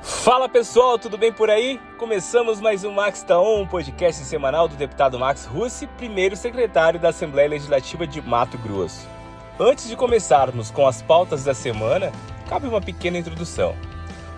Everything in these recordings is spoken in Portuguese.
Fala pessoal, tudo bem por aí? Começamos mais um Max Taon, um podcast semanal do deputado Max Russi, primeiro secretário da Assembleia Legislativa de Mato Grosso. Antes de começarmos com as pautas da semana, cabe uma pequena introdução.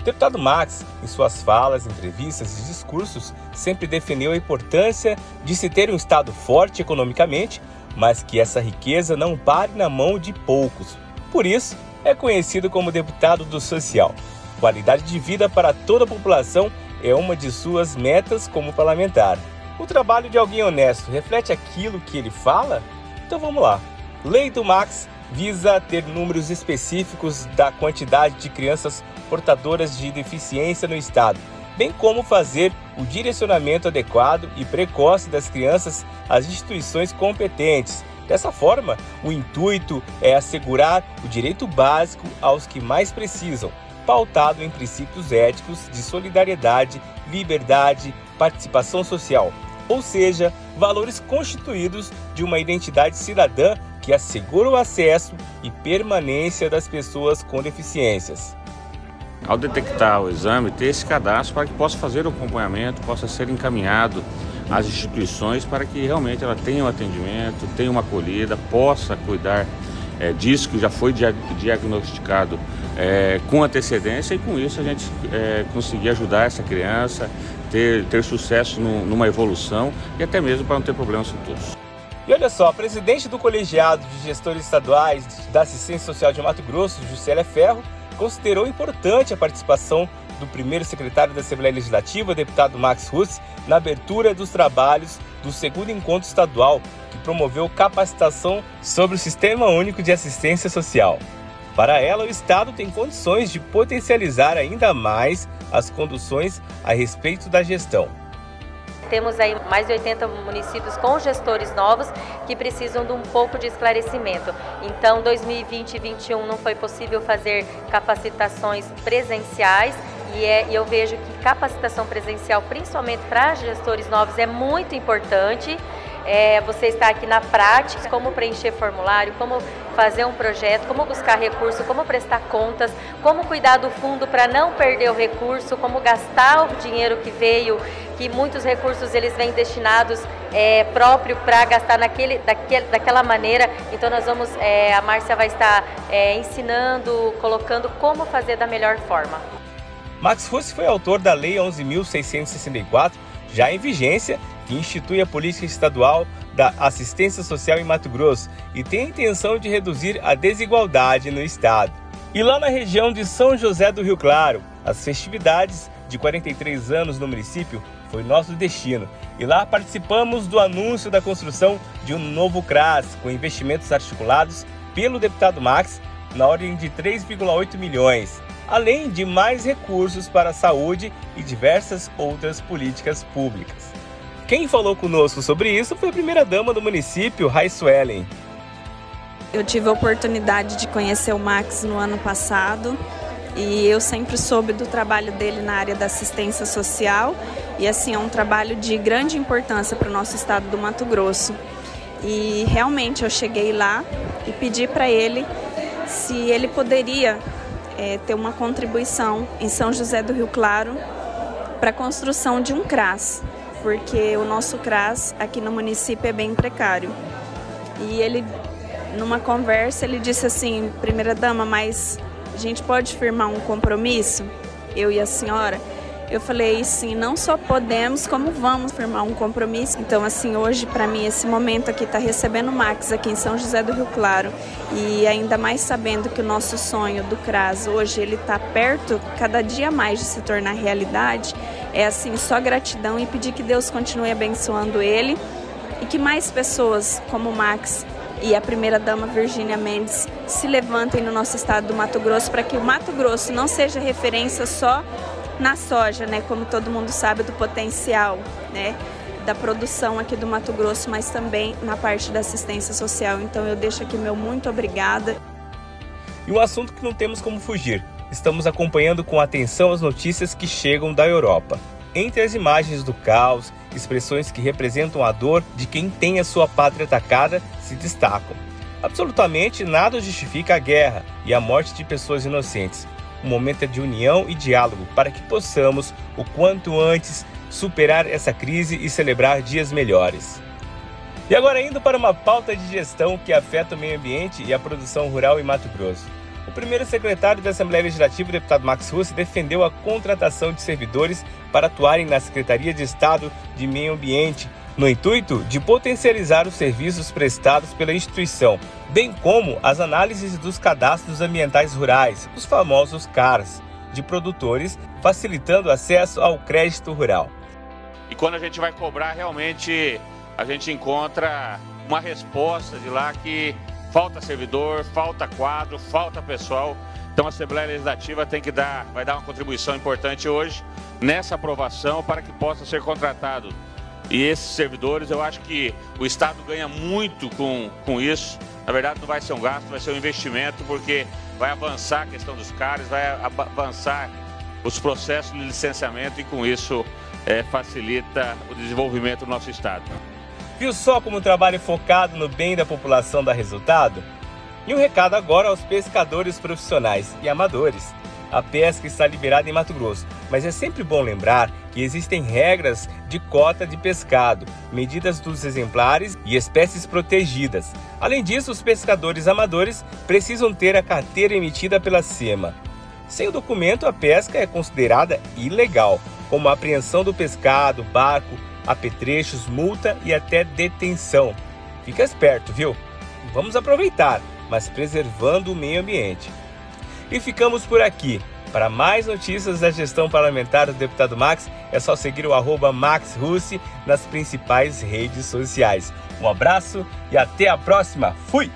O deputado Max, em suas falas, entrevistas e discursos, sempre defendeu a importância de se ter um Estado forte economicamente, mas que essa riqueza não pare na mão de poucos. Por isso, é conhecido como deputado do social. Qualidade de vida para toda a população é uma de suas metas como parlamentar. O trabalho de alguém honesto reflete aquilo que ele fala? Então vamos lá. Lei do Max visa ter números específicos da quantidade de crianças portadoras de deficiência no estado, bem como fazer o direcionamento adequado e precoce das crianças às instituições competentes. Dessa forma, o intuito é assegurar o direito básico aos que mais precisam, pautado em princípios éticos de solidariedade, liberdade, participação social, ou seja, valores constituídos de uma identidade cidadã que assegura o acesso e permanência das pessoas com deficiências. Ao detectar o exame, ter esse cadastro para que possa fazer o acompanhamento, possa ser encaminhado às instituições para que realmente ela tenha um atendimento, tenha uma acolhida, possa cuidar é, disso que já foi diagnosticado é, com antecedência e com isso a gente é, conseguir ajudar essa criança, ter, ter sucesso no, numa evolução e até mesmo para não ter problemas futuros. E olha só, a presidente do Colegiado de Gestores Estaduais da Assistência Social de Mato Grosso, Juscelia Ferro, considerou importante a participação do primeiro secretário da Assembleia Legislativa, deputado Max Russ, na abertura dos trabalhos do segundo encontro estadual, que promoveu capacitação sobre o Sistema Único de Assistência Social. Para ela, o Estado tem condições de potencializar ainda mais as conduções a respeito da gestão. Temos aí mais de 80 municípios com gestores novos que precisam de um pouco de esclarecimento. Então, 2020 e 2021 não foi possível fazer capacitações presenciais e, é, e eu vejo que capacitação presencial, principalmente para gestores novos, é muito importante é, você está aqui na prática, como preencher formulário, como fazer um projeto, como buscar recurso, como prestar contas, como cuidar do fundo para não perder o recurso, como gastar o dinheiro que veio, que muitos recursos eles vêm destinados é, próprio para gastar naquele, daquele, daquela maneira. Então nós vamos, é, a Márcia vai estar é, ensinando, colocando como fazer da melhor forma. Max Russo foi autor da Lei 11.664, já em vigência, que institui a política estadual da assistência social em Mato Grosso e tem a intenção de reduzir a desigualdade no estado. E lá na região de São José do Rio Claro, as festividades de 43 anos no município foi nosso destino. E lá participamos do anúncio da construção de um novo CRAS com investimentos articulados pelo deputado Max na ordem de 3,8 milhões, além de mais recursos para a saúde e diversas outras políticas públicas. Quem falou conosco sobre isso foi a primeira-dama do município, Raíssa Ellen. Eu tive a oportunidade de conhecer o Max no ano passado e eu sempre soube do trabalho dele na área da assistência social e assim é um trabalho de grande importância para o nosso estado do Mato Grosso. E realmente eu cheguei lá e pedi para ele se ele poderia é, ter uma contribuição em São José do Rio Claro para a construção de um CRAS, porque o nosso CRAS aqui no município é bem precário. E ele, numa conversa, ele disse assim, primeira dama, mas a gente pode firmar um compromisso, eu e a senhora? Eu falei, sim, não só podemos, como vamos firmar um compromisso. Então, assim, hoje, para mim, esse momento aqui, tá recebendo o Max aqui em São José do Rio Claro, e ainda mais sabendo que o nosso sonho do CRAS hoje, ele está perto, cada dia mais, de se tornar realidade, é assim, só gratidão e pedir que Deus continue abençoando ele e que mais pessoas como o Max e a primeira-dama Virgínia Mendes se levantem no nosso estado do Mato Grosso para que o Mato Grosso não seja referência só na soja, né, como todo mundo sabe do potencial, né, da produção aqui do Mato Grosso, mas também na parte da assistência social. Então eu deixo aqui meu muito obrigada. E um assunto que não temos como fugir. Estamos acompanhando com atenção as notícias que chegam da Europa. Entre as imagens do caos, expressões que representam a dor de quem tem a sua pátria atacada se destacam. Absolutamente nada justifica a guerra e a morte de pessoas inocentes. O momento é de união e diálogo para que possamos, o quanto antes, superar essa crise e celebrar dias melhores. E agora indo para uma pauta de gestão que afeta o meio ambiente e a produção rural em Mato Grosso. O primeiro secretário da Assembleia Legislativa, o deputado Max Russo, defendeu a contratação de servidores para atuarem na Secretaria de Estado de Meio Ambiente, no intuito de potencializar os serviços prestados pela instituição, bem como as análises dos cadastros ambientais rurais, os famosos CARs, de produtores, facilitando acesso ao crédito rural. E quando a gente vai cobrar, realmente a gente encontra uma resposta de lá que falta servidor, falta quadro, falta pessoal. Então a Assembleia Legislativa tem que dar, vai dar uma contribuição importante hoje nessa aprovação para que possa ser contratado. E esses servidores, eu acho que o Estado ganha muito com, com isso. Na verdade, não vai ser um gasto, vai ser um investimento, porque vai avançar a questão dos caras, vai avançar os processos de licenciamento e com isso é, facilita o desenvolvimento do nosso Estado. Viu só como o trabalho focado no bem da população dá resultado? E um recado agora aos pescadores profissionais e amadores. A pesca está liberada em Mato Grosso, mas é sempre bom lembrar que existem regras de cota de pescado, medidas dos exemplares e espécies protegidas. Além disso, os pescadores amadores precisam ter a carteira emitida pela SEMA. Sem o documento, a pesca é considerada ilegal, como a apreensão do pescado, barco, apetrechos, multa e até detenção. Fica esperto, viu? Vamos aproveitar, mas preservando o meio ambiente. E ficamos por aqui. Para mais notícias da gestão parlamentar do deputado Max, é só seguir o arroba Max nas principais redes sociais. Um abraço e até a próxima. Fui!